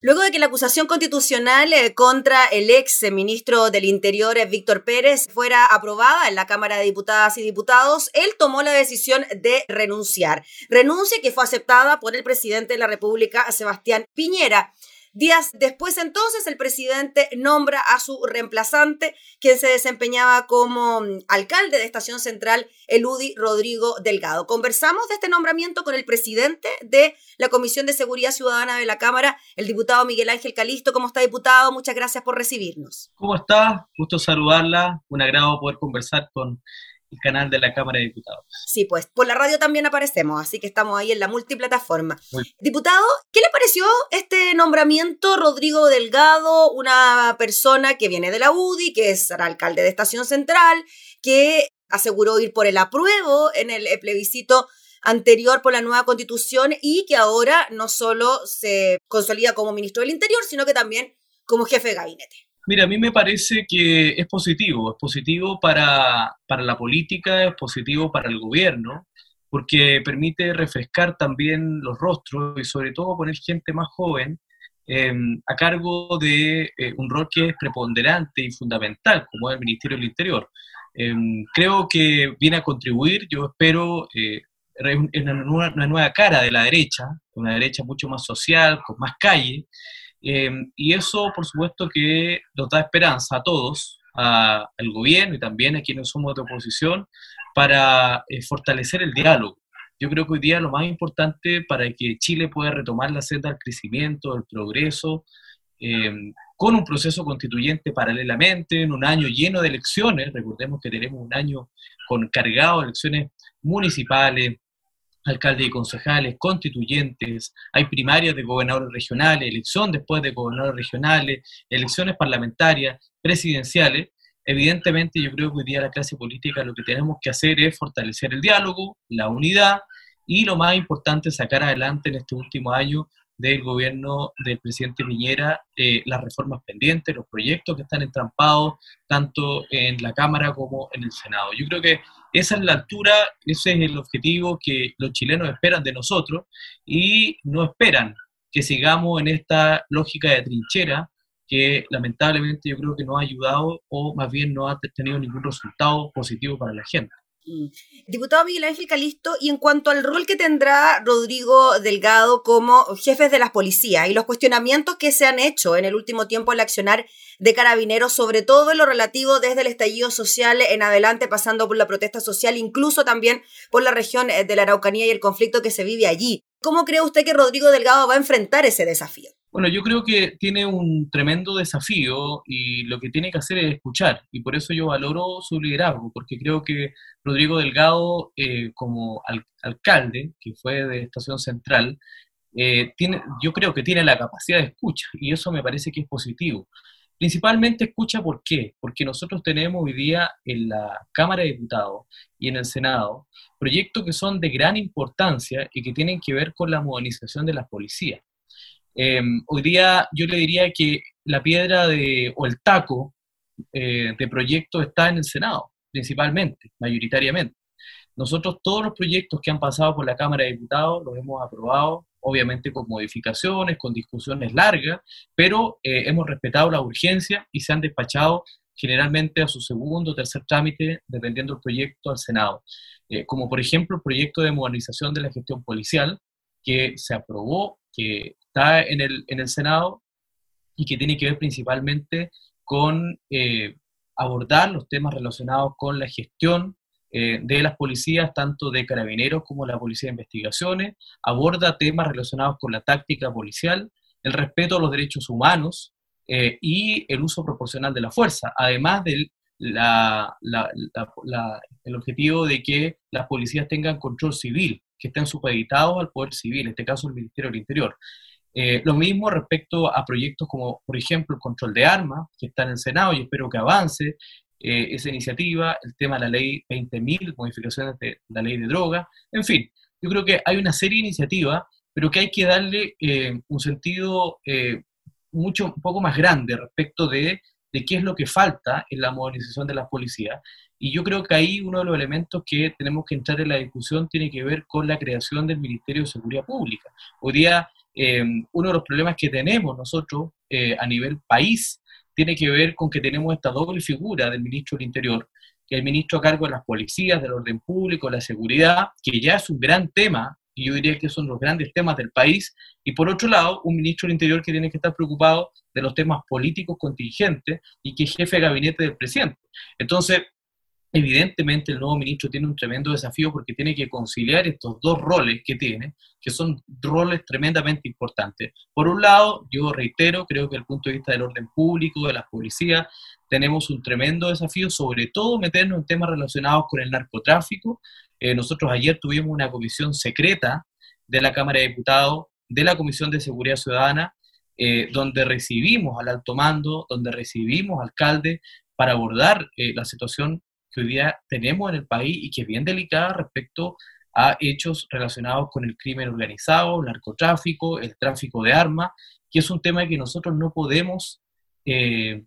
Luego de que la acusación constitucional eh, contra el ex ministro del Interior, eh, Víctor Pérez, fuera aprobada en la Cámara de Diputadas y Diputados, él tomó la decisión de renunciar. Renuncia que fue aceptada por el presidente de la República, Sebastián Piñera. Días después entonces el presidente nombra a su reemplazante, quien se desempeñaba como mm, alcalde de Estación Central, Eludi Rodrigo Delgado. Conversamos de este nombramiento con el presidente de la Comisión de Seguridad Ciudadana de la Cámara, el diputado Miguel Ángel Calisto. ¿Cómo está, diputado? Muchas gracias por recibirnos. ¿Cómo está? Gusto saludarla. Un agrado poder conversar con el canal de la Cámara de Diputados. Sí, pues por la radio también aparecemos, así que estamos ahí en la multiplataforma. Diputado, ¿qué le pareció este nombramiento Rodrigo Delgado, una persona que viene de la UDI, que es alcalde de Estación Central, que aseguró ir por el apruebo en el plebiscito anterior por la nueva constitución y que ahora no solo se consolida como ministro del Interior, sino que también como jefe de gabinete? Mira, a mí me parece que es positivo, es positivo para, la política, es positivo para el gobierno, porque permite refrescar también los rostros y sobre todo poner gente más joven em, a cargo de eh, un rol que es preponderante y fundamental, como es el Ministerio del Interior. Em, creo que viene a contribuir, yo espero, eh, una, una nueva cara de la derecha, una derecha mucho más social, con más calle, Em, y eso, por supuesto, que nos da esperanza a todos, al gobierno y también a quienes somos de oposición, para eh, fortalecer el diálogo. Yo creo que hoy día lo más importante para que Chile pueda retomar la senda del crecimiento, del progreso, em, con un proceso constituyente paralelamente, en un año lleno de elecciones, recordemos que tenemos un año con cargado de elecciones municipales, alcaldes y concejales, constituyentes, hay primarias de gobernadores regionales, elección después de gobernadores regionales, elecciones parlamentarias, presidenciales. Evidentemente yo creo que hoy día la clase política lo que tenemos que hacer es fortalecer el diálogo, la unidad y lo más importante, sacar adelante en este último año del gobierno del presidente Piñera eh, las reformas pendientes, los proyectos que están entrampados tanto en la Cámara como en el Senado. Yo creo que esa es la altura, ese es el objetivo que los chilenos esperan de nosotros y no esperan que sigamos en esta lógica de trinchera que lamentablemente yo creo que no ha ayudado o más bien no ha tenido ningún resultado positivo para la gente. Mm. Diputado Miguel Ángel Calisto, y en cuanto al rol que tendrá Rodrigo Delgado como jefe de las policías y los cuestionamientos que se han hecho en el último tiempo al accionar de carabineros, sobre todo en lo relativo desde el estallido social en adelante, pasando por la protesta social, incluso también por la región eh, de la Araucanía y el conflicto que se vive allí. ¿Cómo cree usted que Rodrigo Delgado va a enfrentar ese desafío? Bueno, yo creo que tiene un tremendo desafío y lo que tiene que hacer es escuchar. Y por eso yo valoro su liderazgo, porque creo que Rodrigo Delgado, eh, como alcalde, que fue de Estación Central, eh, tiene, yo creo que tiene la capacidad de escucha y eso me parece que es positivo. Principalmente escucha por qué, porque nosotros tenemos hoy día en la Cámara de Diputados y en el Senado proyectos que son de gran importancia y que tienen que ver con la modernización de las policías. Em, hoy día yo le diría que la piedra de, o el taco eh, de proyectos está en el Senado, principalmente, mayoritariamente. Nosotros todos los proyectos que han pasado por la Cámara de Diputados los hemos aprobado, obviamente con modificaciones, con discusiones largas, pero eh, hemos respetado la urgencia y se han despachado generalmente a su segundo o tercer trámite, dependiendo del proyecto, al Senado. Eh, como por ejemplo el proyecto de modernización de la gestión policial, que se aprobó, que está en el, en el Senado y que tiene que ver principalmente con eh, abordar los temas relacionados con la gestión eh, de las policías, tanto de carabineros como la policía de investigaciones, aborda temas relacionados con la táctica policial, el respeto a los derechos humanos eh, y el uso proporcional de la fuerza, además del el objetivo de que las policías tengan control civil, que estén supeditados al poder civil, en este caso el Ministerio del Interior. Eh, lo mismo respecto a proyectos como, por ejemplo, el control de armas, que está en el Senado y espero que avance eh, esa iniciativa, el tema de la ley 20.000, modificaciones de la ley de droga, en fin, yo creo que hay una serie de iniciativas, pero que hay que darle eh, un sentido mucho, un poco más grande respecto de, de qué es lo que falta en la modernización de las policías. Y yo creo que ahí uno de los elementos que tenemos que entrar en la discusión tiene que ver con la creación del Ministerio de Seguridad Pública. Hoy día eh, uno de los problemas que tenemos nosotros eh, a nivel país tiene que ver con que tenemos esta doble figura del ministro del Interior, que es el ministro a cargo de las policías, del orden público, la seguridad, que ya es un gran tema, y yo diría que son los grandes temas del país, y por otro lado, un ministro del Interior que tiene que estar preocupado de los temas políticos contingentes y que es jefe de gabinete del presidente. Entonces, Evidentemente el nuevo ministro tiene un tremendo desafío porque tiene que conciliar estos dos roles que tiene, que son roles tremendamente importantes. Por un lado, yo reitero, creo que desde el punto de vista del orden público, de la policía, tenemos un tremendo desafío, sobre todo meternos en temas relacionados con el narcotráfico. Eh, nosotros ayer tuvimos una comisión secreta de la Cámara de Diputados, de la Comisión de Seguridad Ciudadana, eh, donde recibimos al alto mando, donde recibimos alcalde para abordar eh, la situación que hoy día tenemos en el país y que es bien delicada respecto a hechos relacionados con el crimen organizado, el narcotráfico, el tráfico de armas, que es un tema que nosotros no podemos eh,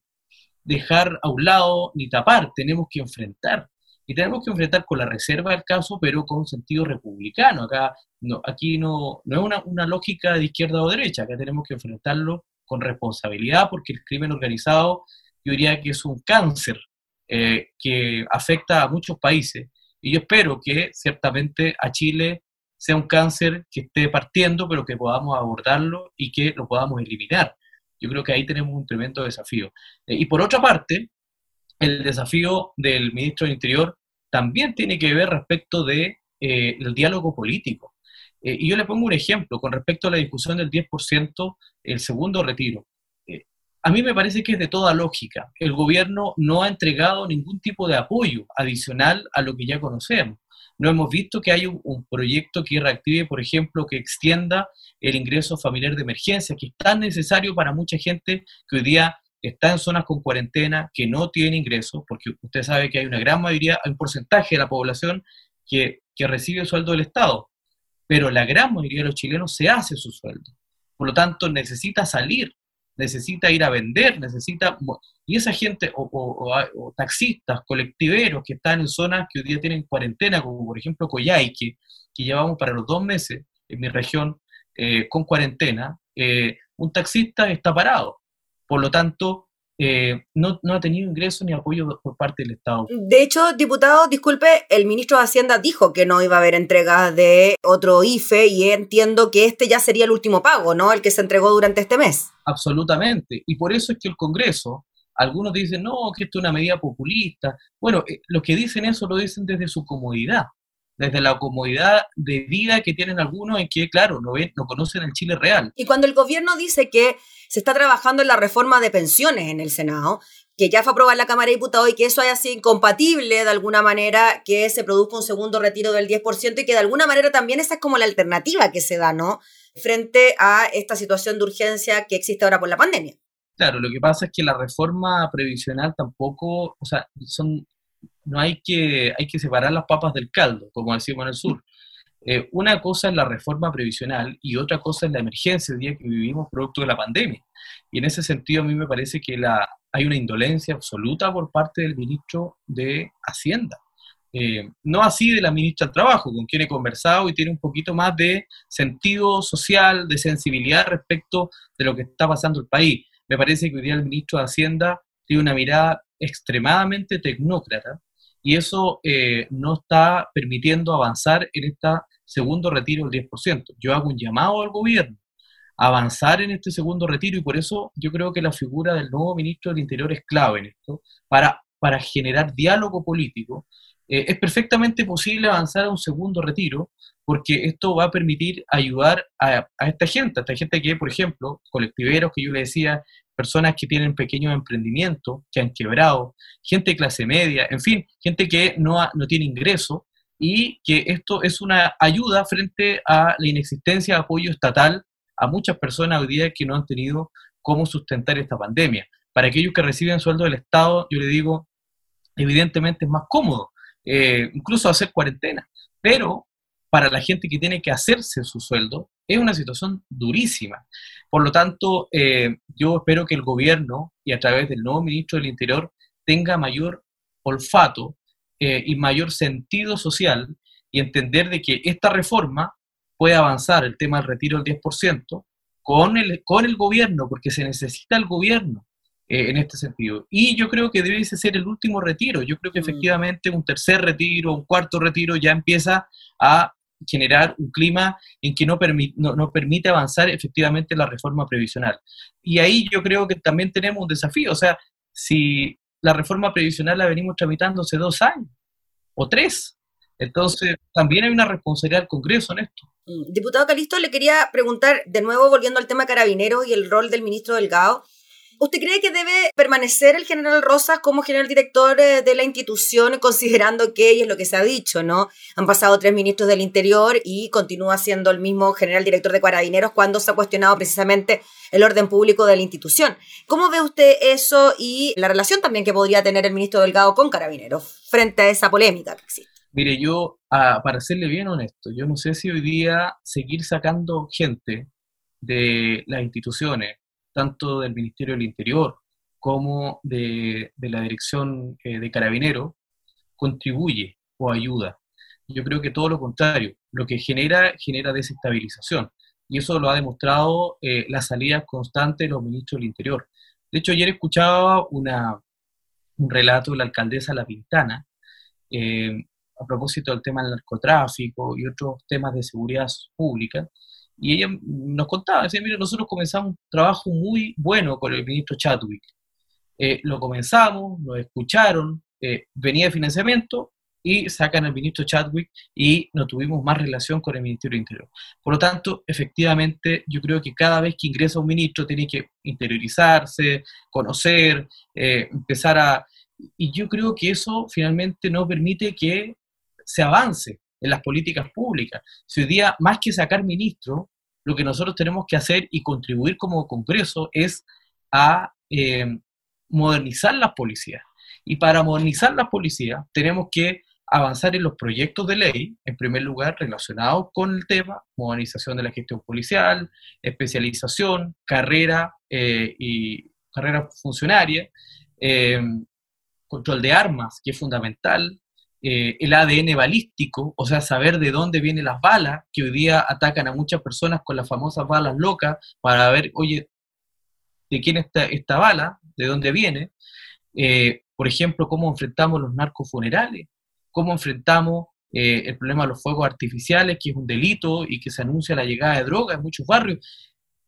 dejar a un lado ni tapar, tenemos que enfrentar. Y tenemos que enfrentar con la reserva del caso, pero con sentido republicano. Acá no, aquí no, no es una, una lógica de izquierda o derecha, acá tenemos que enfrentarlo con responsabilidad, porque el crimen organizado yo diría que es un cáncer eh, que afecta a muchos países. Y yo espero que ciertamente a Chile sea un cáncer que esté partiendo, pero que podamos abordarlo y que lo podamos eliminar. Yo creo que ahí tenemos un tremendo desafío. Eh, y por otra parte, el desafío del ministro del Interior también tiene que ver respecto del de, eh, diálogo político. y yo le pongo un ejemplo con respecto a la discusión del 10%, el segundo retiro a mí me parece que es de toda lógica. El gobierno no ha entregado ningún tipo de apoyo adicional a lo que ya conocemos. No hemos visto que hay un, proyecto que reactive, por ejemplo, que extienda el ingreso familiar de emergencia, que es tan necesario para mucha gente que hoy día está en zonas con cuarentena, que no tiene ingresos, porque usted sabe que hay una gran mayoría, un porcentaje de la población que, que recibe sueldo del Estado, pero la gran mayoría de los chilenos se hace su sueldo. Por lo tanto, necesita salir necesita ir a vender, necesita... Y esa gente, o, taxistas, colectiveros que están en zonas que hoy día tienen cuarentena, como por ejemplo Coyhaique, que llevamos para los dos meses en mi región eh, con cuarentena, eh, un taxista está parado. Por lo tanto, eh, no, no, ha tenido ingreso ni apoyo por parte del Estado. De hecho, diputado, disculpe, el ministro de Hacienda dijo que no iba a haber entregas de otro IFE y entiendo que este ya sería el último pago, ¿no? El que se entregó durante este mes. Absolutamente. Y por eso es que el Congreso, algunos dicen, no, que esto es una medida populista. Bueno, eh, los que dicen eso lo dicen desde su comodidad desde la comodidad de vida que tienen algunos en que, claro, no, ven, no conocen el Chile real. Y cuando el gobierno dice que se está trabajando en la reforma de pensiones en el Senado, que ya fue aprobada en la Cámara de Diputados y que eso haya sido incompatible de alguna manera que se produzca un segundo retiro del 10% y que de alguna manera también esa es como la alternativa que se da, ¿no? Frente a esta situación de urgencia que existe ahora por la pandemia. Claro, lo que pasa es que la reforma previsional tampoco, o sea, son no hay que, hay que separar las papas del caldo, como decimos en el sur. Eh, una cosa es la reforma previsional y otra cosa es la emergencia el día que vivimos producto de la pandemia. Y en ese sentido a mí me parece que la, hay una indolencia absoluta por parte del ministro de Hacienda. Eh, no así de la ministra del Trabajo, con quien he conversado y tiene un poquito más de sentido social, de sensibilidad respecto de lo que está pasando el país. Me parece que hoy día el ministro de Hacienda tiene una mirada extremadamente tecnócrata y eso eh, no está permitiendo avanzar en este segundo retiro del 10%. Yo hago un llamado al gobierno a avanzar en este segundo retiro y por eso yo creo que la figura del nuevo ministro del Interior es clave en esto, para, para generar diálogo político. Eh, es perfectamente posible avanzar a un segundo retiro porque esto va a permitir ayudar a, esta gente, a esta gente que, por ejemplo, colectiveros que yo le decía, personas que tienen pequeños emprendimientos, que han quebrado, gente de clase media, en fin, gente que no, no tiene ingreso y que esto es una ayuda frente a la inexistencia de apoyo estatal a muchas personas hoy día que no han tenido cómo sustentar esta pandemia. Para aquellos que reciben sueldo del Estado, yo le digo, evidentemente es más cómodo, eh, incluso hacer cuarentena, pero para la gente que tiene que hacerse su sueldo, es una situación durísima. Por lo tanto, eh, yo espero que el gobierno y a través del nuevo ministro del Interior tenga mayor olfato eh, y mayor sentido social y entender de que esta reforma puede avanzar el tema del retiro del 10%, con el, con el gobierno, porque se necesita el gobierno eh, en este sentido. Y yo creo que debe ser el último retiro. Yo creo que mm. efectivamente un tercer retiro, un cuarto retiro ya empieza a generar un clima en que no, no, permite avanzar efectivamente la reforma previsional. Y ahí yo creo que también tenemos un desafío. O sea, si la reforma previsional la venimos tramitando hace dos años o tres, entonces también hay una responsabilidad del Congreso en esto. Mm, diputado Calisto, le quería preguntar, de nuevo volviendo al tema carabineros y el rol del ministro Delgado, ¿Usted cree que debe permanecer el general Rosas como general director eh, de la institución, considerando que, y es lo que se ha dicho, ¿no? Han pasado tres ministros del Interior y continúa siendo el mismo general director de Carabineros cuando se ha cuestionado precisamente el orden público de la institución. ¿Cómo ve usted eso y la relación también que podría tener el ministro Delgado con Carabineros frente a esa polémica que existe? Mire, yo, ah, para serle bien honesto, yo no sé si hoy día seguir sacando gente de las instituciones tanto del Ministerio del Interior como de, la Dirección eh, de Carabineros, contribuye o ayuda. Yo creo que todo lo contrario, lo que genera, genera desestabilización. Y eso lo ha demostrado eh, la salida constante de los ministros del Interior. De hecho, ayer escuchaba una, un relato de la alcaldesa La Pintana eh, a propósito del tema del narcotráfico y otros temas de seguridad pública, y ella nos contaba, decía, mire, nosotros comenzamos un trabajo muy bueno con el ministro Chadwick. Eh, lo comenzamos, nos escucharon, eh, venía de financiamiento y sacan al ministro Chadwick y no tuvimos más relación con el Ministerio Interior. Por lo tanto, efectivamente, yo creo que cada vez que ingresa un ministro tiene que interiorizarse, conocer, eh, empezar a... Y yo creo que eso finalmente no permite que se avance en las políticas públicas. Si hoy día, más que sacar ministros, lo que nosotros tenemos que hacer y contribuir como Congreso es a eh, modernizar las policías. Y para modernizar las policías tenemos que avanzar en los proyectos de ley, en primer lugar, relacionados con el tema, modernización de la gestión policial, especialización, carrera eh, y carrera funcionaria, eh, control de armas, que es fundamental, eh, el ADN balístico, o sea, saber de dónde vienen las balas, que hoy día atacan a muchas personas con las famosas balas locas, para ver, oye, de quién está esta bala, de dónde viene. Eh, por ejemplo, cómo enfrentamos los narcofunerales, cómo enfrentamos eh, el problema de los fuegos artificiales, que es un delito y que se anuncia la llegada de drogas en muchos barrios.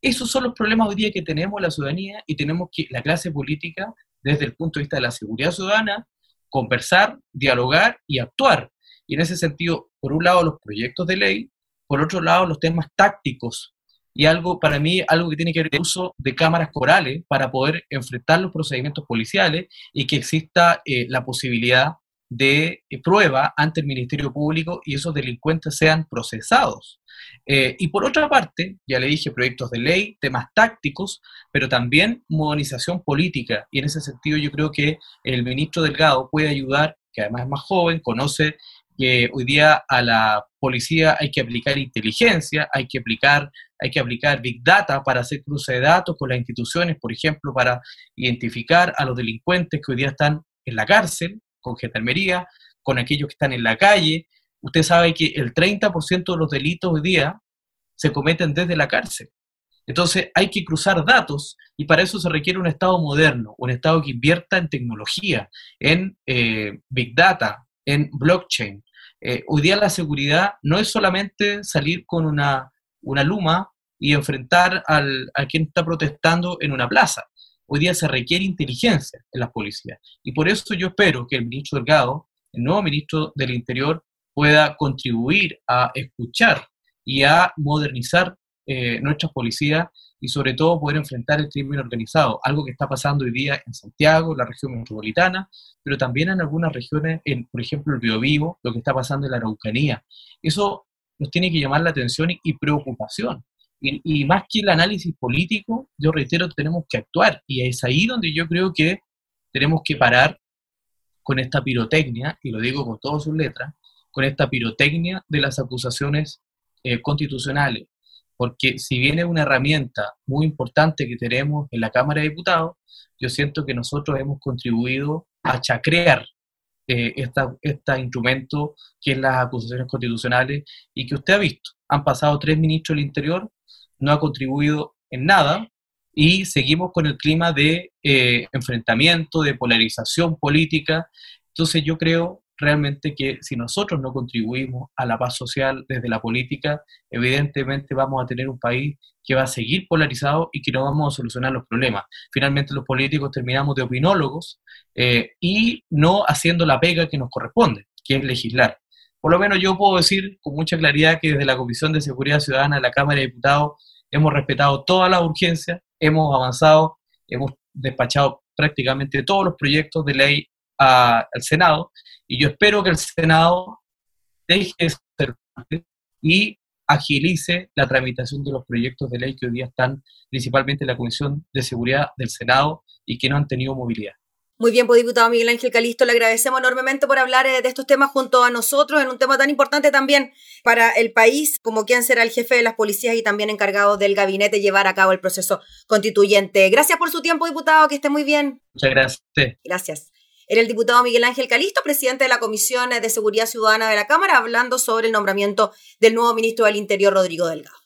Esos son los problemas hoy día que tenemos la ciudadanía y tenemos que la clase política, desde el punto de vista de la seguridad ciudadana, conversar, dialogar y actuar. Y en ese sentido, por un lado los proyectos de ley, por otro lado los temas tácticos y algo para mí, algo que tiene que ver con el uso de cámaras corales para poder enfrentar los procedimientos policiales y que exista eh, la posibilidad de eh, prueba ante el Ministerio Público y esos delincuentes sean procesados. Eh, y por otra parte, ya le dije, proyectos de ley, temas tácticos, pero también modernización política. Y en ese sentido yo creo que el ministro Delgado puede ayudar, que además es más joven, conoce que hoy día a la policía hay que aplicar inteligencia, hay que aplicar, hay que aplicar Big Data para hacer cruce de datos con las instituciones, por ejemplo, para identificar a los delincuentes que hoy día están en la cárcel, con gendarmería, con aquellos que están en la calle. Usted sabe que el 30% de los delitos hoy día se cometen desde la cárcel. Entonces hay que cruzar datos y para eso se requiere un Estado moderno, un Estado que invierta en tecnología, en eh, Big Data, en blockchain. Eh, hoy día la seguridad no es solamente salir con una, una luma y enfrentar al, a quien está protestando en una plaza. Hoy día se requiere inteligencia en las policías. Y por eso yo espero que el ministro Delgado, el nuevo ministro del Interior, pueda contribuir a escuchar y a modernizar eh, nuestras policías y sobre todo poder enfrentar el crimen organizado, algo que está pasando hoy día en Santiago, la región metropolitana, pero también en algunas regiones, en, por ejemplo el Biobío, lo que está pasando en la Araucanía. Eso nos tiene que llamar la atención y preocupación, y, más que el análisis político, yo reitero, tenemos que actuar. Y es ahí donde yo creo que tenemos que parar con esta pirotecnia, y lo digo con todas sus letras, con esta pirotecnia de las acusaciones eh, constitucionales. Porque si viene una herramienta muy importante que tenemos en la Cámara de Diputados, yo siento que nosotros hemos contribuido a chacrear eh, este instrumento que es las acusaciones constitucionales y que usted ha visto. Han pasado tres ministros del Interior no ha contribuido en nada y seguimos con el clima de eh, enfrentamiento, de polarización política. Entonces yo creo realmente que si nosotros no contribuimos a la paz social desde la política, evidentemente vamos a tener un país que va a seguir polarizado y que no vamos a solucionar los problemas. Finalmente los políticos terminamos de opinólogos eh, y no haciendo la pega que nos corresponde, que es legislar. Por lo menos yo puedo decir con mucha claridad que desde la Comisión de Seguridad Ciudadana de la Cámara de Diputados hemos respetado todas las urgencias, hemos avanzado, hemos despachado prácticamente todos los proyectos de ley al Senado y yo espero que el Senado deje de ser y agilice la tramitación de los proyectos de ley que hoy día están principalmente en la Comisión de Seguridad del Senado y que no han tenido movilidad. Muy bien, pues diputado Miguel Ángel Calisto, le agradecemos enormemente por hablar eh, de estos temas junto a nosotros en un tema tan importante también para el país como quien será el jefe de las policías y también encargado del gabinete llevar a cabo el proceso constituyente. Gracias por su tiempo, diputado, que esté muy bien. Muchas gracias. Gracias. Era el diputado Miguel Ángel Calisto, presidente de la Comisión de Seguridad Ciudadana de la Cámara, hablando sobre el nombramiento del nuevo ministro del Interior, Rodrigo Delgado.